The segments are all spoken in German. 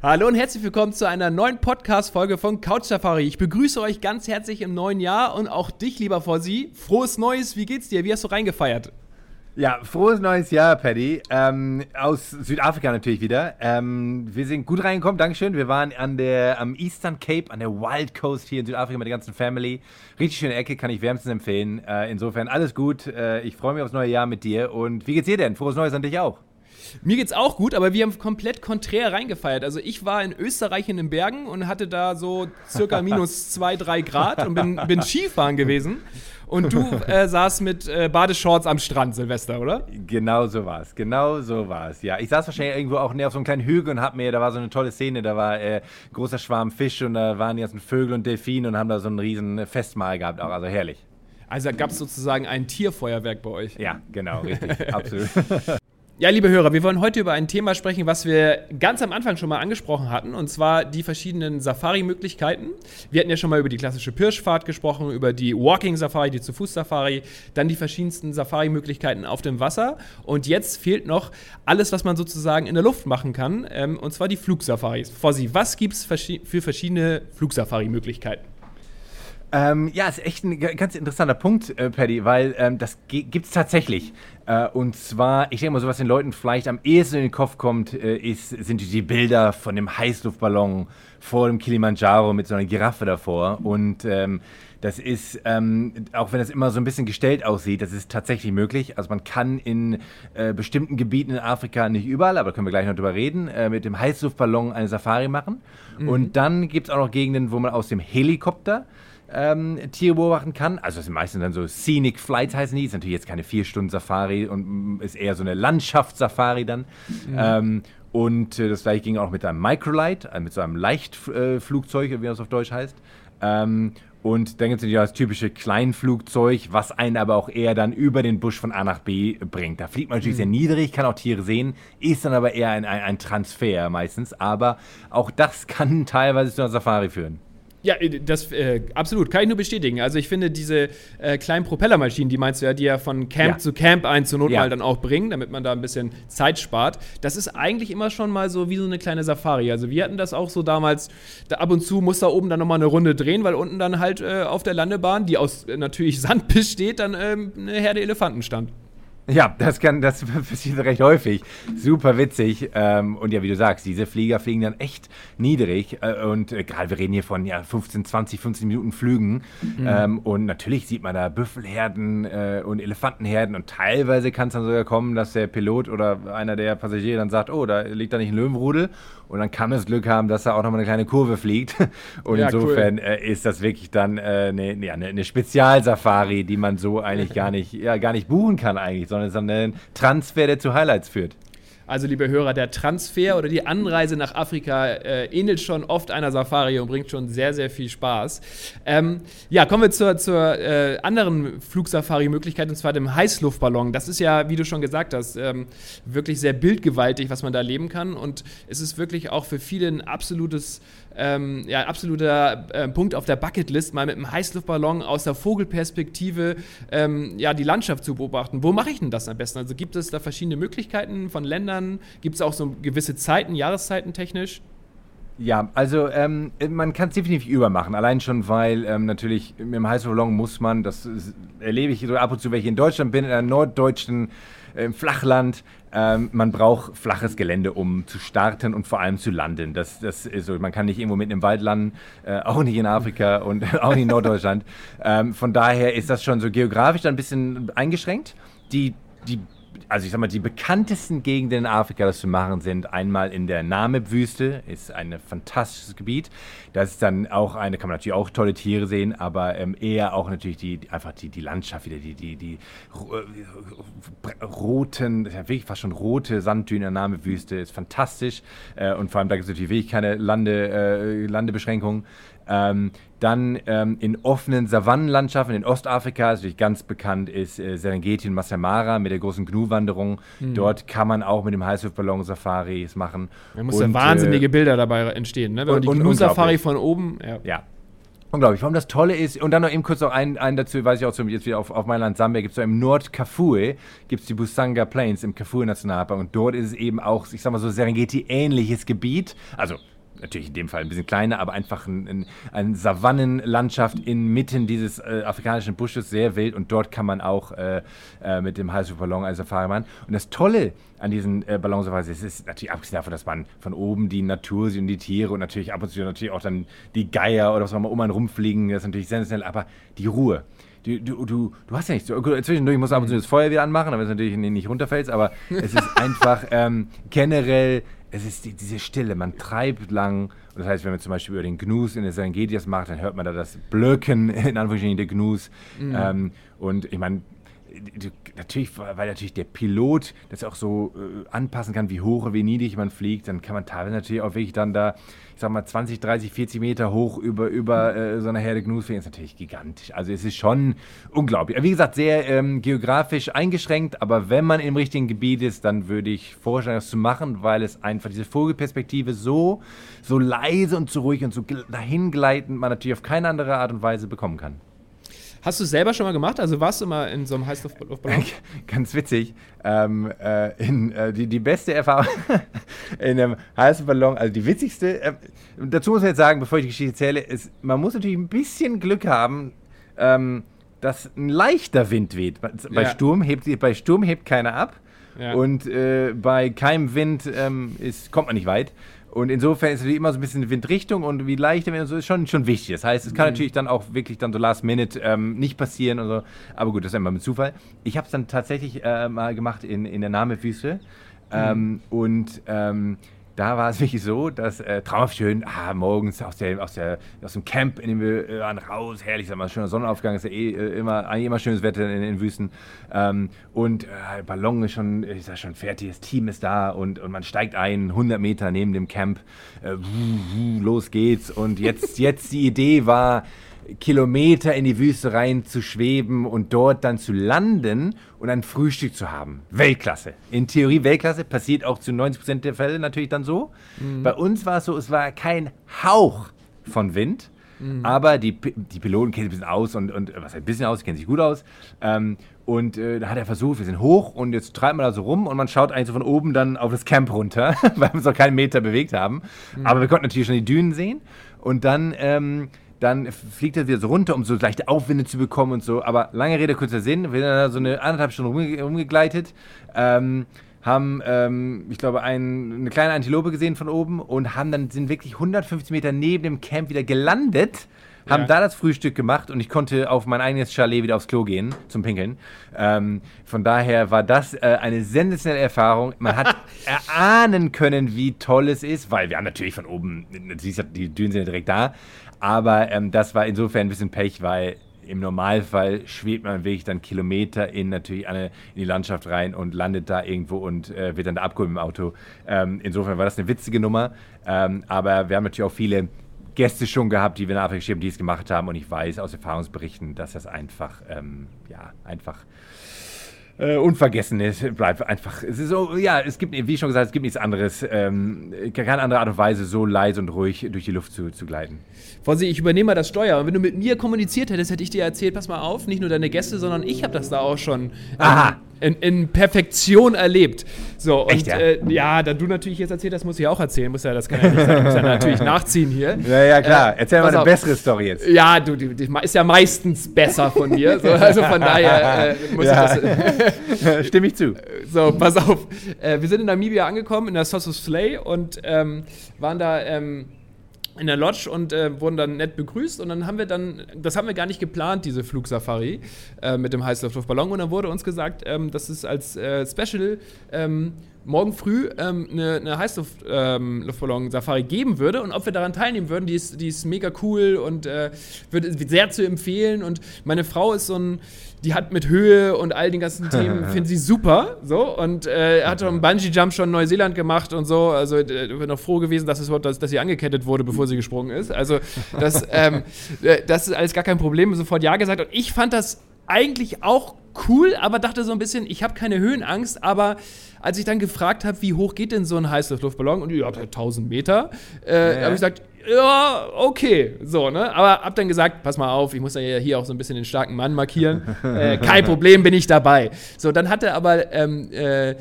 Hallo und herzlich willkommen zu einer neuen Podcast-Folge von Couch Safari. Ich begrüße euch ganz herzlich im neuen Jahr und auch dich, lieber Fossi. Frohes Neues, wie geht's dir? Wie hast du reingefeiert? Ja, frohes neues Jahr, Paddy. Ähm, aus Südafrika natürlich wieder. Ähm, wir sind gut reingekommen, Dankeschön. Wir waren an der, am Eastern Cape, an der Wild Coast hier in Südafrika mit der ganzen Family. Richtig schöne Ecke, kann ich wärmstens empfehlen. Äh, insofern alles gut. Äh, ich freue mich aufs neue Jahr mit dir. Und wie geht's dir denn? Frohes Neues an dich auch. Mir geht's auch gut, aber wir haben komplett konträr reingefeiert. Also ich war in Österreich in den Bergen und hatte da so circa minus zwei, drei Grad und bin, bin Skifahren gewesen. Und du äh, saß mit äh, Badeshorts am Strand, Silvester, oder? Genau so war es. Genau so war es. Ja, ich saß wahrscheinlich irgendwo auch auf so einem kleinen Hügel und hab mir, da war so eine tolle Szene, da war äh, großer Schwarm Fisch und da waren die ganzen Vögel und Delfine und haben da so ein riesen Festmahl gehabt auch. Also herrlich. Also gab es sozusagen ein Tierfeuerwerk bei euch. Ja, genau, richtig. Absolut. Ja, liebe Hörer, wir wollen heute über ein Thema sprechen, was wir ganz am Anfang schon mal angesprochen hatten, und zwar die verschiedenen Safari-Möglichkeiten. Wir hatten ja schon mal über die klassische Pirschfahrt gesprochen, über die Walking-Safari, die Zu-Fuß-Safari, dann die verschiedensten Safari-Möglichkeiten auf dem Wasser. Und jetzt fehlt noch alles, was man sozusagen in der Luft machen kann, ähm, und zwar die Flugsafaris. Fossi, was gibt es für verschiedene Flugsafari-Möglichkeiten? Ähm, ja, ist echt ein ganz interessanter Punkt, äh, Paddy, weil ähm, das gibt es tatsächlich. Äh, und zwar, ich denke mal, so was den Leuten vielleicht am ehesten in den Kopf kommt, äh, ist, sind die Bilder von dem Heißluftballon vor dem Kilimanjaro mit so einer Giraffe davor. Und ähm, das ist, ähm, auch wenn es immer so ein bisschen gestellt aussieht, das ist tatsächlich möglich. Also man kann in äh, bestimmten Gebieten in Afrika, nicht überall, aber da können wir gleich noch drüber reden, äh, mit dem Heißluftballon eine Safari machen. Mhm. Und dann gibt es auch noch Gegenden, wo man aus dem Helikopter ähm, Tiere beobachten kann. Also das sind meistens dann so Scenic Flights heißen die. Ist natürlich jetzt keine vier Stunden Safari und ist eher so eine Landschaftssafari dann. Mhm. Ähm, und äh, das gleiche ging auch mit einem Microlight, äh, mit so einem Leichtflugzeug, wie das auf Deutsch heißt. Ähm, und dann gibt es natürlich auch das typische Kleinflugzeug, was einen aber auch eher dann über den Busch von A nach B bringt. Da fliegt man natürlich mhm. sehr niedrig, kann auch Tiere sehen, ist dann aber eher ein, ein, ein Transfer meistens. Aber auch das kann teilweise zu einer Safari führen. Ja, äh, das äh, absolut, kann ich nur bestätigen. Also ich finde diese äh, kleinen Propellermaschinen, die meinst du ja, die ja von Camp ja. zu Camp ein zur Not ja. mal dann auch bringen, damit man da ein bisschen Zeit spart. Das ist eigentlich immer schon mal so wie so eine kleine Safari. Also wir hatten das auch so damals, da ab und zu muss da oben dann nochmal eine Runde drehen, weil unten dann halt äh, auf der Landebahn, die aus äh, natürlich Sand besteht, dann ähm, eine Herde Elefanten stand. Ja, das kann, das passiert recht häufig. Super witzig. Ähm, und ja, wie du sagst, diese Flieger fliegen dann echt niedrig. Äh, und äh, gerade wir reden hier von ja, 15, 20, 15 Minuten Flügen. Mhm. Ähm, und natürlich sieht man da Büffelherden äh, und Elefantenherden. Und teilweise kann es dann sogar kommen, dass der Pilot oder einer der Passagiere dann sagt, oh, da liegt da nicht ein Löwenrudel. Und dann kann es Glück haben, dass da auch nochmal eine kleine Kurve fliegt. Und ja, insofern cool. ist das wirklich dann eine, eine, eine Spezialsafari, die man so eigentlich gar nicht, ja, gar nicht buchen kann eigentlich, sondern ist ein Transfer, der zu Highlights führt. Also, liebe Hörer, der Transfer oder die Anreise nach Afrika äh, ähnelt schon oft einer Safari und bringt schon sehr, sehr viel Spaß. Ähm, ja, kommen wir zur, zur äh, anderen Flugsafari-Möglichkeit, und zwar dem Heißluftballon. Das ist ja, wie du schon gesagt hast, ähm, wirklich sehr bildgewaltig, was man da erleben kann. Und es ist wirklich auch für viele ein absolutes ähm, ja, absoluter äh, Punkt auf der Bucketlist, mal mit einem Heißluftballon aus der Vogelperspektive ähm, ja, die Landschaft zu beobachten. Wo mache ich denn das am besten? Also gibt es da verschiedene Möglichkeiten von Ländern? Gibt es auch so gewisse Zeiten, Jahreszeiten technisch? Ja, also ähm, man kann es definitiv übermachen. Allein schon, weil ähm, natürlich mit dem Heißluftballon muss man, das erlebe ich so ab und zu, wenn ich in Deutschland bin, in einer norddeutschen im Flachland. Ähm, man braucht flaches Gelände, um zu starten und vor allem zu landen. Das, das ist so. Man kann nicht irgendwo mitten im Wald landen, äh, auch nicht in Afrika und auch nicht in Norddeutschland. Ähm, von daher ist das schon so geografisch ein bisschen eingeschränkt. Die, die also ich sag mal, die bekanntesten Gegenden in Afrika, das zu machen, sind einmal in der Namib-Wüste, ist ein fantastisches Gebiet. Das ist dann auch eine, kann man natürlich auch tolle Tiere sehen, aber ähm, eher auch natürlich die, einfach die, die Landschaft wieder, die, die, die äh, roten, ja wirklich fast schon rote Sanddünen in der Namib-Wüste, ist fantastisch. Äh, und vor allem da gibt es natürlich wirklich keine Lande, äh, Landebeschränkungen. Ähm, dann ähm, in offenen Savannenlandschaften in Ostafrika, natürlich ganz bekannt ist, äh, Serengeti und Masai Mara mit der großen Gnu-Wanderung. Mhm. Dort kann man auch mit dem Heißluftballon Safaris machen. Da muss ja wahnsinnige äh, Bilder dabei entstehen, ne? Wenn man die Gnu-Safari von oben. Ja. ja. Unglaublich. Warum das Tolle ist, und dann noch eben kurz noch ein, ein dazu, weiß ich auch jetzt wieder auf, auf mein Land Sambia, gibt es so im Nord-Kafue, gibt es die Busanga Plains im Kafue Nationalpark und dort ist es eben auch, ich sag mal so, Serengeti-ähnliches Gebiet. Also natürlich in dem Fall ein bisschen kleiner, aber einfach ein, ein, eine Savannenlandschaft inmitten dieses äh, afrikanischen Busches, sehr wild und dort kann man auch äh, äh, mit dem Heißluftballon als Safari machen. Und das Tolle an diesen äh, Ballonsafaris ist, ist natürlich abgesehen davon, dass man von oben die Natur sieht und die Tiere und natürlich ab und zu natürlich auch dann die Geier oder was auch immer um einen rumfliegen, das ist natürlich sensationell, aber die Ruhe. Du, du, du, du, hast ja nicht so. Zwischendurch musst du ab und zu das Feuer wieder anmachen, damit es natürlich nicht runterfällst, aber es ist einfach ähm, generell es ist die, diese Stille, man treibt lang. Und das heißt, wenn man zum Beispiel über den Gnus in der Serengeti das macht, dann hört man da das Blöcken, in Anführungsstrichen, der Gnus. Mhm. Ähm, und ich meine, natürlich, weil natürlich der Pilot das auch so äh, anpassen kann, wie hoch oder wie niedrig man fliegt, dann kann man teilweise natürlich auch wirklich dann da, ich sag mal, 20, 30, 40 Meter hoch über, über äh, so eine Herde Gnus fliegen. Ist natürlich gigantisch. Also es ist schon unglaublich. Wie gesagt, sehr ähm, geografisch eingeschränkt, aber wenn man im richtigen Gebiet ist, dann würde ich vorschlagen, das zu machen, weil es einfach diese Vogelperspektive so, so leise und so ruhig und so dahingleitend man natürlich auf keine andere Art und Weise bekommen kann. Hast du es selber schon mal gemacht? Also warst du mal in so einem Heißluftballon? Ganz witzig. Ähm, äh, in, äh, die, die beste Erfahrung in einem Heißluftballon, also die witzigste, äh, dazu muss man jetzt sagen, bevor ich die Geschichte erzähle, ist, man muss natürlich ein bisschen Glück haben, ähm, dass ein leichter Wind weht. Bei, ja. Sturm, hebt, bei Sturm hebt keiner ab. Ja. Und äh, bei keinem Wind ähm, ist, kommt man nicht weit. Und insofern ist es immer so ein bisschen Windrichtung und wie leicht so ist schon, schon wichtig. Das heißt, es kann mhm. natürlich dann auch wirklich dann so last minute ähm, nicht passieren und so. Aber gut, das ist immer mit Zufall. Ich habe es dann tatsächlich äh, mal gemacht in, in der Namewüste. Mhm. Ähm, und ähm, da war es wirklich so, dass äh, traumhaft schön, ah, morgens aus, der, aus, der, aus dem Camp, in dem wir äh, waren, raus, herrlich, sag mal, schöner Sonnenaufgang, ist ja eh äh, immer, immer schönes Wetter in den Wüsten. Ähm, und äh, Ballon ist schon, ich sag schon fertig, das Team ist da und, und man steigt ein, 100 Meter neben dem Camp, äh, los geht's. Und jetzt, jetzt die Idee war, Kilometer in die Wüste rein zu schweben und dort dann zu landen und ein Frühstück zu haben. Weltklasse. In Theorie Weltklasse, passiert auch zu 90% der Fälle natürlich dann so. Mhm. Bei uns war es so, es war kein Hauch von Wind. Mhm. Aber die, die Piloten kennen sich ein bisschen aus und, und was ein bisschen aus, kennen sich gut aus. Ähm, und äh, da hat er versucht, wir sind hoch und jetzt treibt man da so rum und man schaut eigentlich so von oben dann auf das Camp runter, weil wir uns noch keinen Meter bewegt haben. Mhm. Aber wir konnten natürlich schon die Dünen sehen. Und dann ähm, dann fliegt er wieder so runter, um so leichte Aufwinde zu bekommen und so. Aber lange Rede, kurzer Sinn, wir sind dann so eine anderthalb Stunden rumge rumgegleitet, ähm, haben, ähm, ich glaube, ein, eine kleine Antilope gesehen von oben und haben dann, sind wirklich 150 Meter neben dem Camp wieder gelandet haben da das Frühstück gemacht und ich konnte auf mein eigenes Chalet wieder aufs Klo gehen zum Pinkeln. Ähm, von daher war das äh, eine sensationelle Erfahrung. Man hat erahnen können, wie toll es ist, weil wir haben natürlich von oben, die Dünen sind ja direkt da, aber ähm, das war insofern ein bisschen Pech, weil im Normalfall schwebt man wirklich dann Kilometer in natürlich eine, in die Landschaft rein und landet da irgendwo und äh, wird dann da abgeholt im Auto. Ähm, insofern war das eine witzige Nummer. Ähm, aber wir haben natürlich auch viele Gäste schon gehabt, die wir in Afrika geschrieben, die es gemacht haben. Und ich weiß aus Erfahrungsberichten, dass das einfach, ähm, ja, einfach äh, unvergessen ist, bleibt einfach. Es ist so, ja, es gibt, wie schon gesagt, es gibt nichts anderes, ähm, keine andere Art und Weise, so leise und ruhig durch die Luft zu, zu gleiten. Fonsi, ich übernehme mal das Steuer. Und wenn du mit mir kommuniziert hättest, hätte ich dir erzählt, pass mal auf, nicht nur deine Gäste, sondern ich habe das da auch schon ähm, in, in, Perfektion erlebt. So, und Echt, ja? Äh, ja, da du natürlich jetzt erzählt hast, muss ich auch erzählen. Muss ja, das kann ja nicht sein. Muss ja natürlich nachziehen hier. Ja, ja, klar. Äh, Erzähl mal eine auf. bessere Story jetzt. Ja, du, die, die, ist ja meistens besser von mir. So, also von daher äh, muss ja. ich das. Stimme ich zu. So, pass auf. Äh, wir sind in Namibia angekommen, in der Sosos Slay und ähm, waren da. Ähm, in der Lodge und äh, wurden dann nett begrüßt und dann haben wir dann, das haben wir gar nicht geplant, diese Flugsafari äh, mit dem Heißluftluftballon. Und dann wurde uns gesagt, ähm, dass es als äh, Special ähm, morgen früh ähm, eine, eine Heißluftballon-Safari ähm, geben würde und ob wir daran teilnehmen würden, die ist, die ist mega cool und äh, würde sehr zu empfehlen und meine Frau ist so ein die hat mit Höhe und all den ganzen Themen, finde sie super. So, und äh, hat schon einen Bungee-Jump schon in Neuseeland gemacht und so. Also äh, ich bin noch froh gewesen, dass, es, dass, dass sie angekettet wurde, bevor sie gesprungen ist. Also, das, ähm, äh, das ist alles gar kein Problem. Sofort Ja gesagt. Und ich fand das eigentlich auch cool, aber dachte so ein bisschen, ich habe keine Höhenangst, aber als ich dann gefragt habe, wie hoch geht denn so ein Heißluftluftballon, und ich habe 1000 Meter, äh, ja, ja. habe ich gesagt, ja, okay, so, ne? Aber hab dann gesagt, pass mal auf, ich muss ja hier auch so ein bisschen den starken Mann markieren. äh, kein Problem, bin ich dabei. So, dann hatte aber ähm, äh,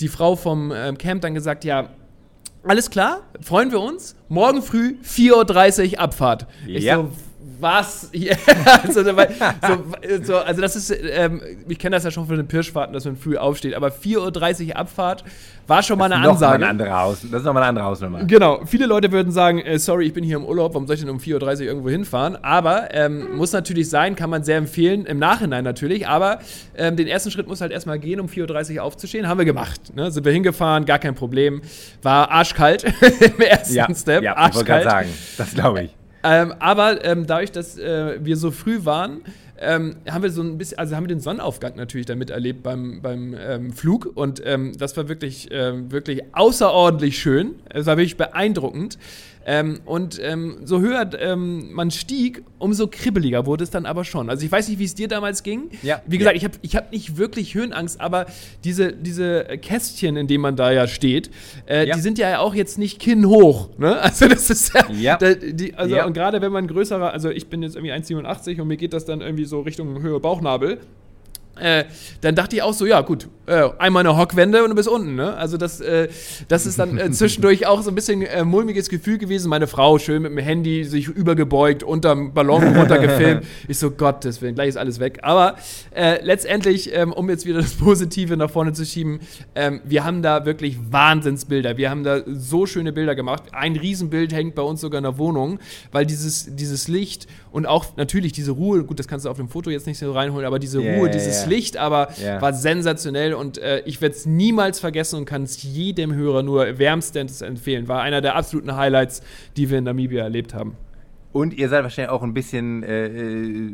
die Frau vom ähm, Camp dann gesagt, ja, alles klar, freuen wir uns. Morgen früh 4.30 Uhr Abfahrt. Ich ja. so, was? also, so, so, also, das ist, ähm, ich kenne das ja schon von den Pirschfahrten, dass man früh aufsteht, aber 4.30 Uhr Abfahrt war schon mal eine das Ansage. Mal eine andere Haus, das ist nochmal eine andere Hausnummer. Genau, viele Leute würden sagen, äh, sorry, ich bin hier im Urlaub, warum soll ich denn um 4.30 Uhr irgendwo hinfahren? Aber ähm, muss natürlich sein, kann man sehr empfehlen, im Nachhinein natürlich, aber ähm, den ersten Schritt muss halt erstmal gehen, um 4.30 Uhr aufzustehen. Haben wir gemacht. Ne? Sind wir hingefahren, gar kein Problem. War arschkalt im ersten ja, Step. Ja, arschkalt. ich wollte gerade sagen, das glaube ich. Ähm, aber ähm, dadurch, dass äh, wir so früh waren, ähm, haben wir so ein bisschen, also haben wir den Sonnenaufgang natürlich damit erlebt beim, beim ähm, Flug und ähm, das war wirklich, ähm, wirklich außerordentlich schön. Es war wirklich beeindruckend. Ähm, und ähm, so höher ähm, man stieg, umso kribbeliger wurde es dann aber schon. Also ich weiß nicht, wie es dir damals ging. Ja. Wie gesagt, ja. ich habe ich hab nicht wirklich Höhenangst, aber diese, diese Kästchen, in denen man da ja steht, äh, ja. die sind ja auch jetzt nicht kinnhoch. Ne? Also das ist ja, ja. Da, die, also und gerade wenn man größerer, also ich bin jetzt irgendwie 1,87 und mir geht das dann irgendwie so Richtung Höhe Bauchnabel. Äh, dann dachte ich auch so, ja gut, äh, einmal eine Hockwende und du bist unten. Ne? Also das, äh, das ist dann äh, zwischendurch auch so ein bisschen äh, mulmiges Gefühl gewesen. Meine Frau schön mit dem Handy sich übergebeugt, unterm Ballon runtergefilmt. ich so, Gottes Willen, gleich ist alles weg. Aber äh, letztendlich, ähm, um jetzt wieder das Positive nach vorne zu schieben, ähm, wir haben da wirklich Wahnsinnsbilder. Wir haben da so schöne Bilder gemacht. Ein Riesenbild hängt bei uns sogar in der Wohnung, weil dieses, dieses Licht und auch natürlich diese Ruhe, gut, das kannst du auf dem Foto jetzt nicht so reinholen, aber diese yeah, Ruhe, dieses yeah. Licht, aber war sensationell und äh, ich werde es niemals vergessen und kann es jedem Hörer nur wärmstens empfehlen. War einer der absoluten Highlights, die wir in Namibia erlebt haben. Und ihr seid wahrscheinlich auch ein bisschen äh, äh,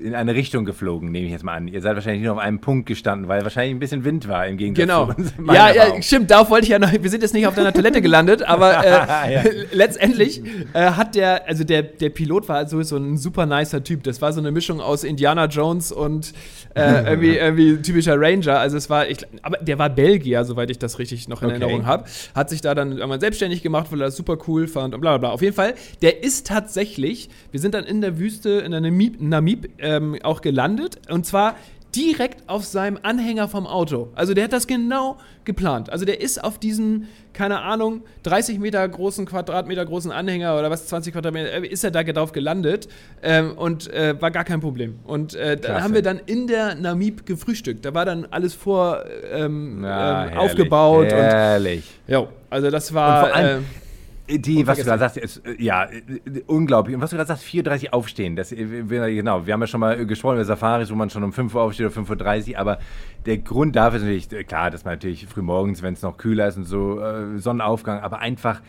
in eine Richtung geflogen, nehme ich jetzt mal an. Ihr seid wahrscheinlich nur auf einem Punkt gestanden, weil wahrscheinlich ein bisschen Wind war im Gegensatz genau. zu uns. Ja, ja, stimmt, darauf wollte ich ja noch. Wir sind jetzt nicht auf deiner Toilette gelandet, aber äh, ja. letztendlich äh, hat der, also der, der Pilot war sowieso ein super nicer Typ. Das war so eine Mischung aus Indiana Jones und äh, irgendwie, irgendwie typischer Ranger. Also es war, ich, aber der war Belgier, soweit ich das richtig noch in okay. Erinnerung habe. Hat sich da dann irgendwann selbstständig gemacht, weil er das super cool fand und bla bla bla. Auf jeden Fall, der ist tatsächlich tatsächlich, wir sind dann in der Wüste, in der Namib, Namib ähm, auch gelandet. Und zwar direkt auf seinem Anhänger vom Auto. Also der hat das genau geplant. Also der ist auf diesem, keine Ahnung, 30 Meter großen, Quadratmeter großen Anhänger oder was, 20 Quadratmeter, äh, ist er da drauf gelandet ähm, und äh, war gar kein Problem. Und äh, dann haben wir dann in der Namib gefrühstückt. Da war dann alles vor ähm, ja, ähm, herrlich, aufgebaut. Herrlich. Und, jo, also das war. Und vor allem, äh, die, was du gerade sagst, ist, äh, ja, äh, unglaublich. Und was du gerade sagst, 4.30 Uhr aufstehen. Das, äh, genau, wir haben ja schon mal gesprochen über Safaris, wo man schon um 5 Uhr aufsteht oder 5.30 Uhr, aber der Grund dafür ist natürlich, klar, dass man natürlich früh morgens, wenn es noch kühler ist und so, äh, Sonnenaufgang, aber einfach,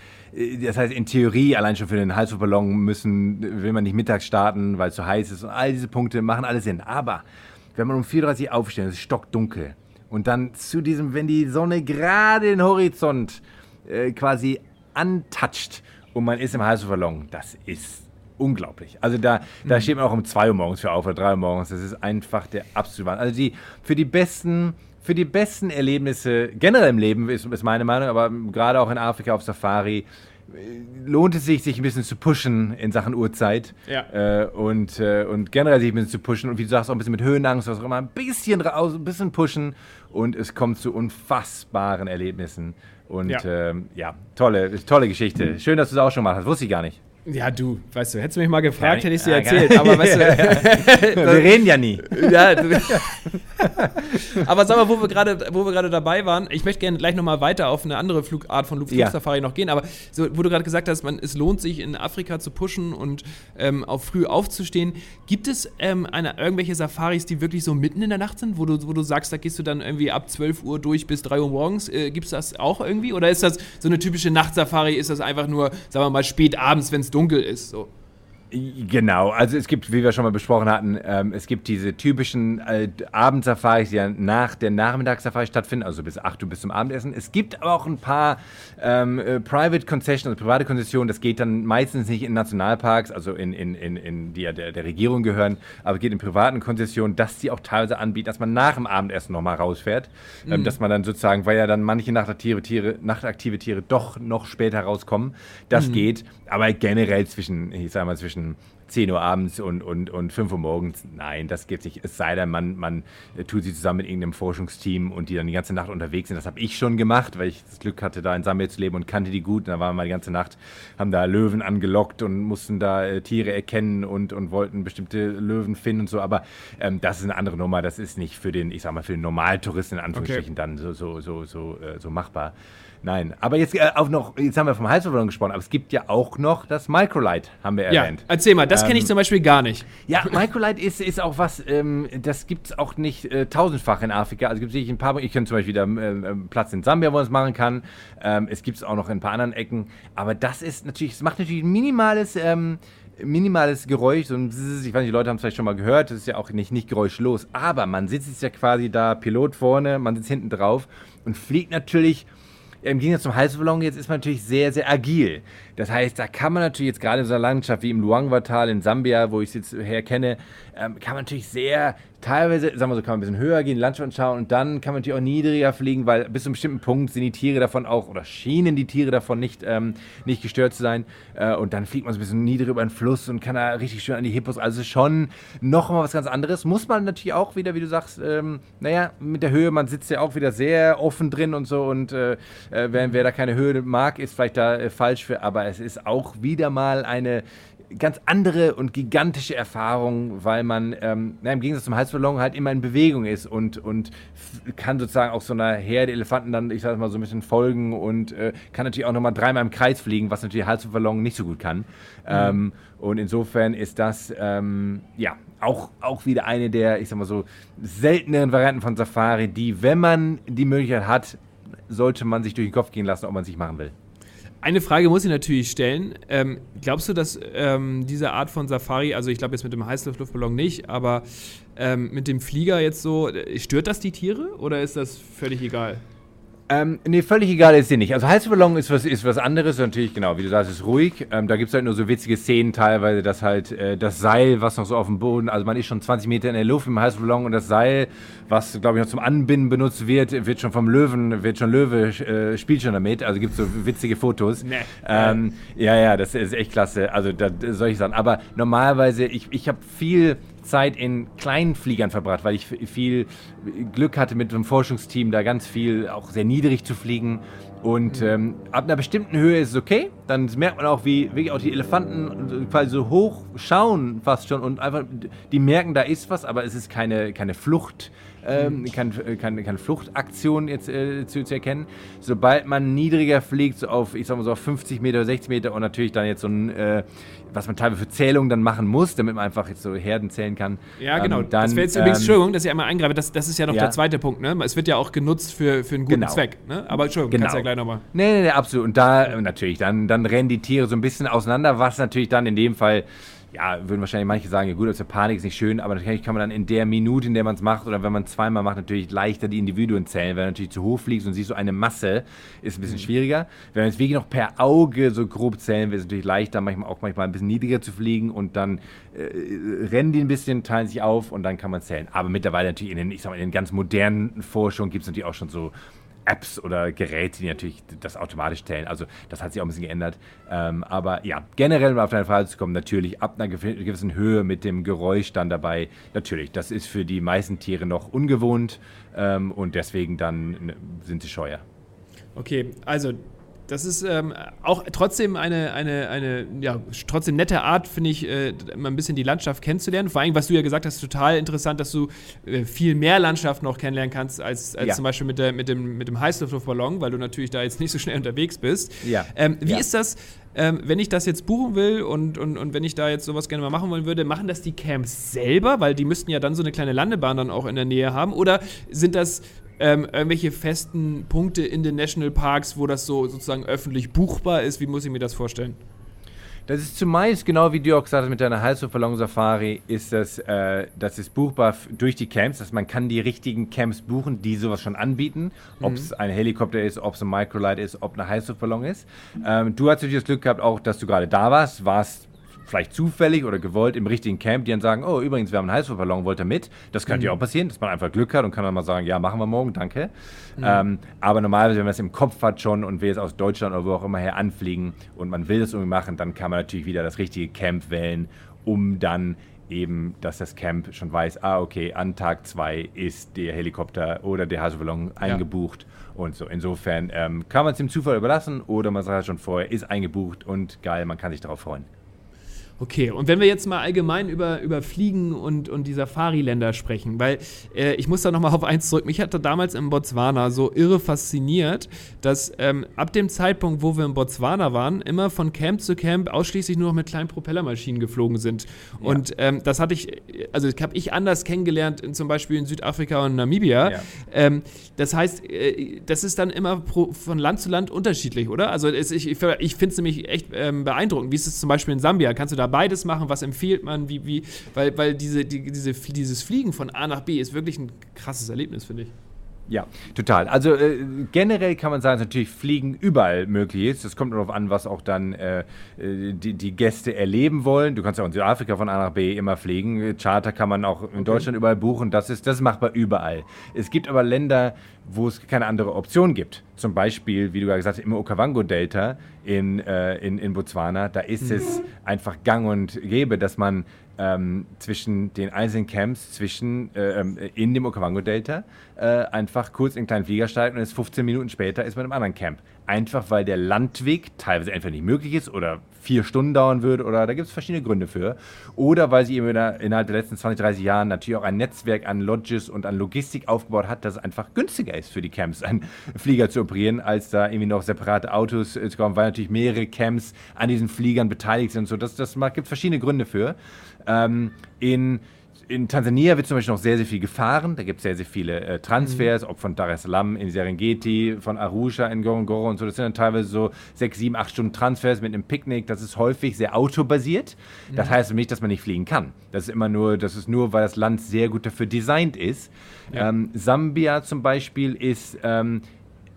das heißt, in Theorie, allein schon für den Halsballon müssen, will man nicht mittags starten, weil es zu heiß ist und all diese Punkte machen alles Sinn. Aber wenn man um 4.30 Uhr aufsteht, es ist stockdunkel und dann zu diesem, wenn die Sonne gerade den Horizont äh, quasi untouched und man ist im Heißluftballon. Das ist unglaublich. Also da, da mhm. steht man auch um 2 Uhr morgens für auf oder 3 Uhr morgens. Das ist einfach der absolute Wahnsinn. Also die, für die besten für die besten Erlebnisse generell im Leben ist, ist meine Meinung, aber gerade auch in Afrika auf Safari äh, lohnt es sich, sich ein bisschen zu pushen in Sachen Uhrzeit. Ja. Äh, und, äh, und generell sich ein bisschen zu pushen. Und wie du sagst, auch ein bisschen mit Höhenangst, was auch immer, ein bisschen raus, ein bisschen pushen. Und es kommt zu unfassbaren Erlebnissen. Und ja, ähm, ja tolle, tolle Geschichte. Schön, dass du es auch schon gemacht hast. Wusste ich gar nicht. Ja, du, weißt du, hättest du mich mal gefragt, hätte ich dir ja, erzählt. Aber weißt du, Wir reden ja nie. ja, du, aber sag mal, wo wir gerade, dabei waren, ich möchte gerne gleich nochmal weiter auf eine andere Flugart von Flug- Ja. Flugsafari noch gehen, aber so, wo du gerade gesagt hast, man, es lohnt sich in Afrika zu pushen und ähm, auch früh aufzustehen. Gibt es ähm, eine, irgendwelche Safaris, die wirklich so mitten in der Nacht sind, wo du, wo du sagst, da gehst du dann irgendwie ab 12 Uhr durch bis 3 Uhr morgens? Äh, Gibt es das auch irgendwie? Oder ist das so eine typische Nachtsafari, ist das einfach nur, sagen wir mal, spät abends, wenn es dunkel ist? So. Genau, also es gibt, wie wir schon mal besprochen hatten, ähm, es gibt diese typischen äh, Abendsafaris, die ja nach der Nachmittagssafari stattfinden, also bis 8 Uhr bis zum Abendessen. Es gibt aber auch ein paar ähm, äh, Private Concessions, also private Konzessionen, das geht dann meistens nicht in Nationalparks, also in, in, in, in die ja der, der Regierung gehören, aber geht in privaten Konzessionen, dass sie auch teilweise anbieten, dass man nach dem Abendessen nochmal rausfährt, ähm, dass man dann sozusagen, weil ja dann manche nachtaktive Tiere, nachtaktive Tiere doch noch später rauskommen, das geht, aber generell zwischen, ich sag mal, zwischen 10 Uhr abends und, und, und 5 Uhr morgens, nein, das geht nicht. Es sei denn, man, man tut sie zusammen mit irgendeinem Forschungsteam und die dann die ganze Nacht unterwegs sind. Das habe ich schon gemacht, weil ich das Glück hatte, da in Sambia zu leben und kannte die gut. Und da waren wir die ganze Nacht, haben da Löwen angelockt und mussten da äh, Tiere erkennen und, und wollten bestimmte Löwen finden und so. Aber ähm, das ist eine andere Nummer. Das ist nicht für den, ich sag mal, für den Normaltouristen in Anführungsstrichen dann so, so, so, so, äh, so machbar. Nein, aber jetzt äh, auch noch, jetzt haben wir vom Heißluftballon gesprochen, aber es gibt ja auch noch das Microlight, haben wir Ja, erwähnt. erzähl mal, das kenne ich Ähm, zum Beispiel gar nicht. Ja, Microlight ist, ist auch was, ähm, das gibt es auch nicht äh, tausendfach in Afrika. Also gibt es ein paar, ich kenne zum Beispiel da ähm, ähm, Platz in Sambia, wo man es machen kann. Ähm, es gibt es auch noch in ein paar anderen Ecken. Aber das ist natürlich, es macht natürlich ein minimales, ähm, minimales Geräusch. So ein Bzzz, ich weiß nicht, die Leute haben es vielleicht schon mal gehört, das ist ja auch nicht, nicht geräuschlos. Aber man sitzt jetzt ja quasi da, Pilot vorne, man sitzt hinten drauf und fliegt natürlich im Gegensatz zum Heißballon jetzt ist man natürlich sehr, sehr agil. Das heißt, da kann man natürlich jetzt gerade in so einer Landschaft wie im Luangwa-Tal in Sambia, wo ich es jetzt her kenne, ähm, kann man natürlich sehr, teilweise, sagen wir so, kann man ein bisschen höher gehen, Landschaft anschauen und dann kann man natürlich auch niedriger fliegen, weil bis zu einem bestimmten Punkt sind die Tiere davon auch, oder schienen die Tiere davon nicht, ähm, nicht gestört zu sein. Äh, und dann fliegt man so ein bisschen niedriger über den Fluss und kann da richtig schön an die Hippos. Also schon nochmal was ganz anderes. Muss man natürlich auch wieder, wie du sagst, ähm, naja, mit der Höhe, man sitzt ja auch wieder sehr offen drin und so und äh, äh, wer, wer da keine Höhe mag, ist vielleicht da äh, falsch für, aber es ist auch wieder mal eine ganz andere und gigantische Erfahrung, weil man ähm, na, im Gegensatz zum Heißballon halt immer in Bewegung ist und, und kann sozusagen auch so einer Herde Elefanten dann, ich sag mal, so ein bisschen folgen und äh, kann natürlich auch nochmal dreimal im Kreis fliegen, was natürlich Heißballon nicht so gut kann. Ähm, und insofern ist das ähm, ja auch, auch wieder eine der, ich sag mal so, selteneren Varianten von Safari, die, wenn man die Möglichkeit hat, sollte man sich durch den Kopf gehen lassen, ob man es sich machen will. Eine Frage muss ich natürlich stellen. Ähm, glaubst du, dass ähm, diese Art von Safari, also ich glaube jetzt mit dem Heißluftluftballon nicht, aber ähm, mit dem Flieger jetzt so, äh, stört das die Tiere oder ist das völlig egal? Ähm, nee, völlig egal ist sie nicht. Also Heißballon ist was, ist was anderes. Natürlich, genau, wie du sagst, ist ruhig. Ähm, da gibt es halt nur so witzige Szenen teilweise, dass halt äh, das Seil, was noch so auf dem Boden, also man ist schon 20 Meter in der Luft mit dem Heißballon und das Seil, was, glaube ich, noch zum Anbinden benutzt wird, wird schon vom Löwen, wird schon Löwe, äh, spielt schon damit. Also gibt es so witzige Fotos. Nee. Ähm, ja, ja, das ist echt klasse. Also da, solche Sachen. Aber normalerweise, ich, ich habe viel Zeit in kleinen Fliegern verbracht, weil ich viel Glück hatte mit einem Forschungsteam, da ganz viel auch sehr niedrig zu fliegen. Und ähm, ab einer bestimmten Höhe ist es okay. Dann merkt man auch, wie wirklich auch die Elefanten quasi so hoch schauen fast schon und einfach, die merken, da ist was, aber es ist keine, keine Flucht. Ähm, kein, äh, keine, keine Fluchtaktion jetzt äh, zu, zu erkennen. Sobald man niedriger fliegt, so auf, ich sag mal so auf 50 Meter, 60 Meter und natürlich dann jetzt so ein, äh, was man teilweise für Zählungen dann machen muss, damit man einfach jetzt so Herden zählen kann. Ja, genau. Ähm, dann, das wäre jetzt übrigens, ähm, Entschuldigung, dass ich einmal eingreife, das, das ist ja noch ja. der zweite Punkt, ne? Es wird ja auch genutzt für, für einen guten Genau. Zweck, ne? Aber Entschuldigung, Genau. kannst ja gleich nochmal. Nee, nee, nee, absolut. Und da äh, natürlich, dann, dann rennen die Tiere so ein bisschen auseinander, was natürlich dann in dem Fall, ja, würden wahrscheinlich manche sagen, ja gut, also Panik ist nicht schön, aber natürlich kann man dann in der Minute, in der man es macht, oder wenn man zweimal macht, natürlich leichter die Individuen zählen. Wenn du natürlich zu hoch fliegst und siehst so eine Masse, ist ein bisschen schwieriger. Wenn man jetzt wirklich noch per Auge so grob zählen will, ist es natürlich leichter, manchmal auch manchmal ein bisschen niedriger zu fliegen und dann äh, rennen die ein bisschen, teilen sich auf und dann kann man zählen. Aber mittlerweile natürlich in den, ich sag mal, in den ganz modernen Forschungen gibt es natürlich auch schon so Apps oder Geräte, die natürlich das automatisch zählen. Also das hat sich auch ein bisschen geändert. Ähm, aber ja, generell, um auf deine Frage zu kommen, natürlich ab einer gewi- gewissen Höhe mit dem Geräusch dann dabei. Natürlich, das ist für die meisten Tiere noch ungewohnt ähm, und deswegen dann ne, sind sie scheuer. Okay, also das ist ähm, auch trotzdem eine, eine, eine ja, trotzdem nette Art, finde ich, äh, mal ein bisschen die Landschaft kennenzulernen. Vor allem, was du ja gesagt hast, total interessant, dass du äh, viel mehr Landschaft noch kennenlernen kannst, als, als ja. zum Beispiel mit, der, mit dem, mit dem Heißluftballon, weil du natürlich da jetzt nicht so schnell unterwegs bist. Ja. Ähm, wie ist das? Ähm, wenn ich das jetzt buchen will und, und, und wenn ich da jetzt sowas gerne mal machen wollen würde, machen das die Camps selber, weil die müssten ja dann so eine kleine Landebahn dann auch in der Nähe haben? Oder sind das ähm, irgendwelche festen Punkte in den Nationalparks, wo das so sozusagen öffentlich buchbar ist? Wie muss ich mir das vorstellen? Das ist zumeist, genau wie du auch gesagt hast mit deiner Halshofer Safari, ist das, äh, das ist buchbar durch die Camps. dass man kann die richtigen Camps buchen, die sowas schon anbieten. Ob es mhm. ein Helikopter ist, ob es ein Microlight ist, ob eine Heißluftballon ist. Ähm, du hast natürlich das Glück gehabt, auch, dass du gerade da warst, warst vielleicht zufällig oder gewollt im richtigen Camp, die dann sagen, oh, übrigens, wir haben einen Heißluftballon, wollt ihr mit? Das könnte mhm. ja auch passieren, dass man einfach Glück hat und kann dann mal sagen, ja, machen wir morgen, danke. Mhm. Ähm, aber normalerweise, wenn man es im Kopf hat schon und will es aus Deutschland oder wo auch immer her anfliegen und man will das irgendwie machen, dann kann man natürlich wieder das richtige Camp wählen, um dann eben, dass das Camp schon weiß, ah, okay, an Tag zwei ist der Helikopter oder der Heißluftballon eingebucht ja. und so. Insofern ähm, kann man es dem Zufall überlassen oder man sagt schon vorher, ist eingebucht und geil, man kann sich darauf freuen. Okay, und wenn wir jetzt mal allgemein über, über Fliegen und, und die Safari-Länder sprechen, weil äh, ich muss da nochmal auf eins zurück. Mich hatte damals in Botswana so irre fasziniert, dass ähm, ab dem Zeitpunkt, wo wir in Botswana waren, immer von Camp zu Camp ausschließlich nur noch mit kleinen Propellermaschinen geflogen sind. Ja. Und ähm, das hatte ich, also habe ich anders kennengelernt, in, zum Beispiel in Südafrika und Namibia. Ja. Ähm, das heißt, äh, das ist dann immer pro, von Land zu Land unterschiedlich, oder? Also es, ich, ich finde es nämlich echt ähm, beeindruckend. Wie ist es zum Beispiel in Sambia? Kannst du da beides machen? Was empfiehlt man? Wie, wie, weil, weil diese, die, diese, dieses Fliegen von A nach B ist wirklich ein krasses Erlebnis, finde ich. Ja, total. Also äh, generell kann man sagen, dass natürlich Fliegen überall möglich ist. Das kommt darauf an, was auch dann äh, äh, die, die Gäste erleben wollen. Du kannst ja auch in Südafrika von A nach B immer fliegen. Charter kann man auch in. Deutschland überall buchen. Das ist, das ist machbar überall. Es gibt aber Länder, wo es keine andere Option gibt. Zum Beispiel, wie du gerade gesagt hast, im Okavango-Delta in, äh, in, in Botswana, da ist mhm. es einfach gang und gäbe, dass man ähm, zwischen den einzelnen Camps, zwischen, äh, ähm, in dem Okavango-Delta, äh, einfach kurz in einen kleinen Flieger steigt und ist 15 Minuten später ist man im anderen Camp. Einfach weil der Landweg teilweise entweder nicht möglich ist oder vier Stunden dauern würde oder da gibt es verschiedene Gründe für. Oder weil sie eben innerhalb der letzten 20, 30 Jahre natürlich auch ein Netzwerk an Lodges und an Logistik aufgebaut hat, dass es einfach günstiger ist für die Camps, einen Flieger zu operieren, als da irgendwie noch separate Autos zu kommen, weil natürlich mehrere Camps an diesen Fliegern beteiligt sind. So, das, das gibt verschiedene Gründe für. Ähm, in in Tansania wird zum Beispiel noch sehr, sehr viel gefahren. Da gibt es sehr, sehr viele äh, Transfers, mhm. ob von Dar es Salaam in Serengeti, von Arusha in Ngorongoro und so. Das sind dann teilweise so sechs, sieben, acht Stunden Transfers mit einem Picknick. Das ist häufig sehr autobasiert. Das mhm. heißt nicht, dass man nicht fliegen kann. Das ist immer nur, das ist nur, weil das Land sehr gut dafür designt ist. Ja. Ähm, Sambia zum Beispiel ist, ähm,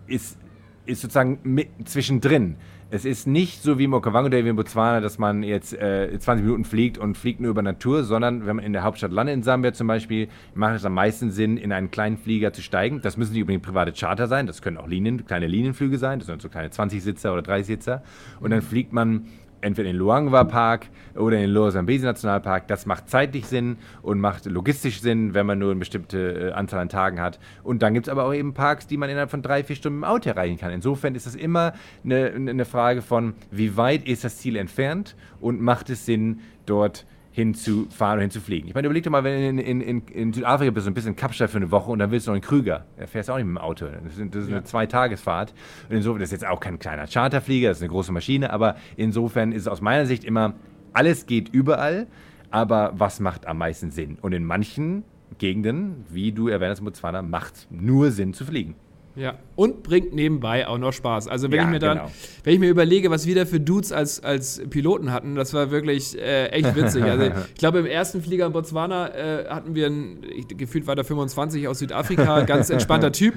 ist, ist sozusagen mit, zwischendrin. Es ist nicht so wie im Okavango Day in Botswana, dass man jetzt äh, 20 Minuten fliegt und fliegt nur über Natur, sondern wenn man in der Hauptstadt landet, in Sambia zum Beispiel, macht es am meisten Sinn, in einen kleinen Flieger zu steigen. Das müssen nicht unbedingt private Charter sein, das können auch Linien, kleine Linienflüge sein, das sind so kleine 20-Sitzer oder 30-Sitzer. Und dann fliegt man entweder in Luangwa Park oder in Zambezi Nationalpark. Das macht zeitlich Sinn und macht logistisch Sinn, wenn man nur eine bestimmte äh, Anzahl an Tagen hat. Und dann gibt es aber auch eben Parks, die man innerhalb von drei, vier Stunden im Auto erreichen kann. Insofern ist das immer eine, eine Frage von, wie weit ist das Ziel entfernt und macht es Sinn, dort hinzufahren und hinzufliegen. Ich meine, überleg doch mal, wenn du in, in, in Südafrika bist, ein bisschen Kapstadt für eine Woche und dann willst du noch in Krüger. Da fährst du auch nicht mit dem Auto. Das ist, das ist ja. eine Zweitagesfahrt. Und insofern, das ist jetzt auch kein kleiner Charterflieger, das ist eine große Maschine, aber insofern ist es aus meiner Sicht immer, alles geht überall, aber was macht am meisten Sinn? Und in manchen Gegenden, wie du erwähnt hast, in Botswana, macht es nur Sinn zu fliegen. Ja, und bringt nebenbei auch noch Spaß. Also wenn ja, ich mir dann, genau. wenn ich mir überlege, was wir da für Dudes als, als Piloten hatten, das war wirklich äh, echt witzig. Also ich glaube, im ersten Flieger in Botswana äh, hatten wir einen, gefühlt war der 25 aus Südafrika, ganz entspannter Typ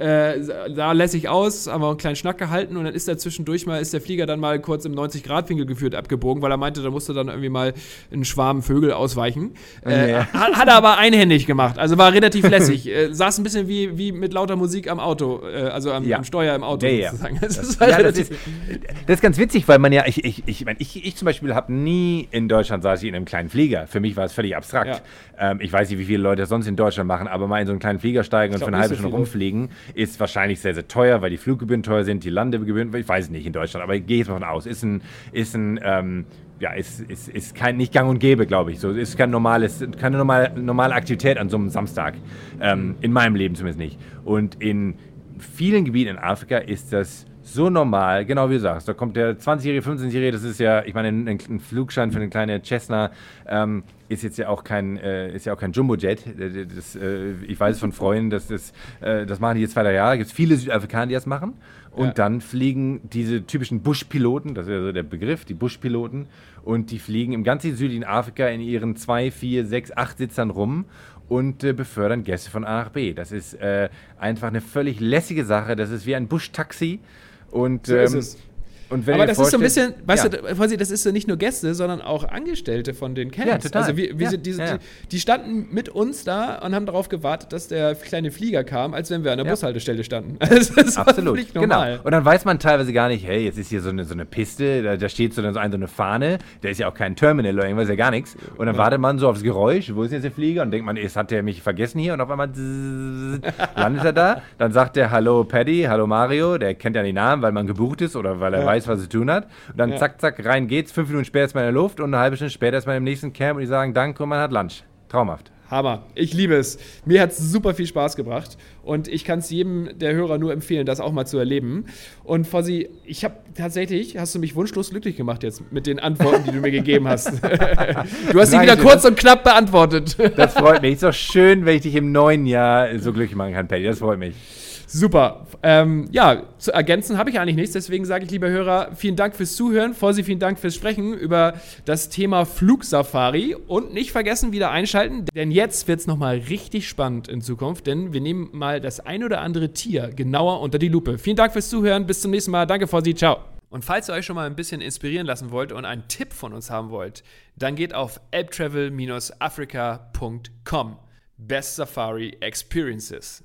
äh, sah lässig aus, haben wir einen kleinen Schnack gehalten und dann ist er zwischendurch mal, ist der Flieger dann mal kurz im 90-Grad-Winkel geführt abgebogen, weil er meinte, da musste dann irgendwie mal ein Schwarm Vögel ausweichen. Äh, ja. hat, hat, er aber einhändig gemacht, also war relativ lässig. äh, saß ein bisschen wie, wie mit lauter Musik am Auto Auto, äh, also am, Ja. am Steuer im Auto Ja, ja. sozusagen. Das, Das, ist halt ja, das, ist, das ist ganz witzig, weil man ja, ich, ich, ich, mein, ich, ich zum Beispiel habe nie in Deutschland saß ich in einem kleinen Flieger. Für mich war es völlig abstrakt. Ähm, ich weiß nicht, wie viele Leute das sonst in Deutschland machen, aber mal in so einen kleinen Flieger steigen und für eine halbe Stunde rumfliegen, ist wahrscheinlich sehr, sehr teuer, weil die Fluggebühren teuer sind, die Landegebühren, ich weiß nicht in Deutschland, aber ich gehe jetzt mal von aus, ist ein, ist ein, ähm, ja, ist, ist, ist kein, nicht gang und gäbe, glaube ich. So, ist kein normales, keine normale, normale Aktivität an so einem Samstag. Ähm, in meinem Leben zumindest nicht. Und in vielen Gebieten in Afrika ist das so normal, genau wie du sagst. Da kommt der 20-Jährige, 15-Jährige, das ist ja, ich meine, ein, ein Flugschein für eine kleine Cessna ähm, ist jetzt ja auch kein, äh, ja kein Jumbojet. Äh, Das, äh, ich weiß von Freunden, dass das, äh, das machen die jetzt zwei, drei Jahre. Es gibt viele Südafrikaner, die das machen. Und Ja. dann fliegen diese typischen Buschpiloten, das ist ja so der Begriff, die Buschpiloten, und die fliegen im ganzen südlichen Afrika in ihren zwei, vier, sechs, acht Sitzern rum und äh, befördern Gäste von A nach B. Das ist äh, einfach eine völlig lässige Sache. Das ist wie ein Buschtaxi. Und, So ist ähm. Und wenn Aber das ist so ein bisschen, weißt ja. du, Franzi, das ist so nicht nur Gäste, sondern auch Angestellte von den Camps. Ja, total. Also wir, wir Ja, sind diese, ja. Die, die standen mit uns da und haben darauf gewartet, dass der kleine Flieger kam, als wenn wir an der. Bushaltestelle standen. Das ist Absolut, völlig normal. genau. Und dann weiß man teilweise gar nicht, hey, jetzt ist hier so eine, so eine Piste, da, da steht so eine, so eine Fahne, da ist ja auch kein Terminal oder irgendwas, ist ja gar nichts. Und dann wartet man so aufs Geräusch, wo ist jetzt der Flieger? Und denkt man, jetzt hat der mich vergessen hier und auf einmal landet er da. Dann sagt der, hallo Paddy, hallo Mario, der kennt ja die Namen, weil man gebucht ist oder weil er Ja. Weiß, was zu tun hat. Und dann Ja. zack, zack, rein geht's, fünf Minuten später ist man in der Luft und eine halbe Stunde später ist man im nächsten Camp und die sagen, danke und man hat Lunch. Traumhaft. Hammer. Ich liebe es. Mir hat es super viel Spaß gebracht. Und ich kann es jedem der Hörer nur empfehlen, das auch mal zu erleben. Und Fossi, ich habe tatsächlich, hast du mich wunschlos glücklich gemacht jetzt mit den Antworten, die du mir gegeben hast. du hast sie wieder kurz und knapp beantwortet. Das freut mich. Ist doch schön, wenn ich dich im neuen Jahr so glücklich machen kann, Paddy. Das freut mich. Super. Ähm, ja, zu ergänzen habe ich eigentlich nichts. Deswegen sage ich, lieber Hörer, vielen Dank fürs Zuhören. Fossi, vielen Dank fürs Sprechen über das Thema Flugsafari. Und nicht vergessen, wieder einschalten, denn jetzt wird es nochmal richtig spannend in Zukunft, denn wir nehmen mal das ein oder andere Tier genauer unter die Lupe. Vielen Dank fürs Zuhören. Bis zum nächsten Mal. Danke, Fossi. Ciao. Und falls ihr euch schon mal ein bisschen inspirieren lassen wollt und einen Tipp von uns haben wollt, dann geht auf elbtravel-africa.com. Best Safari Experiences.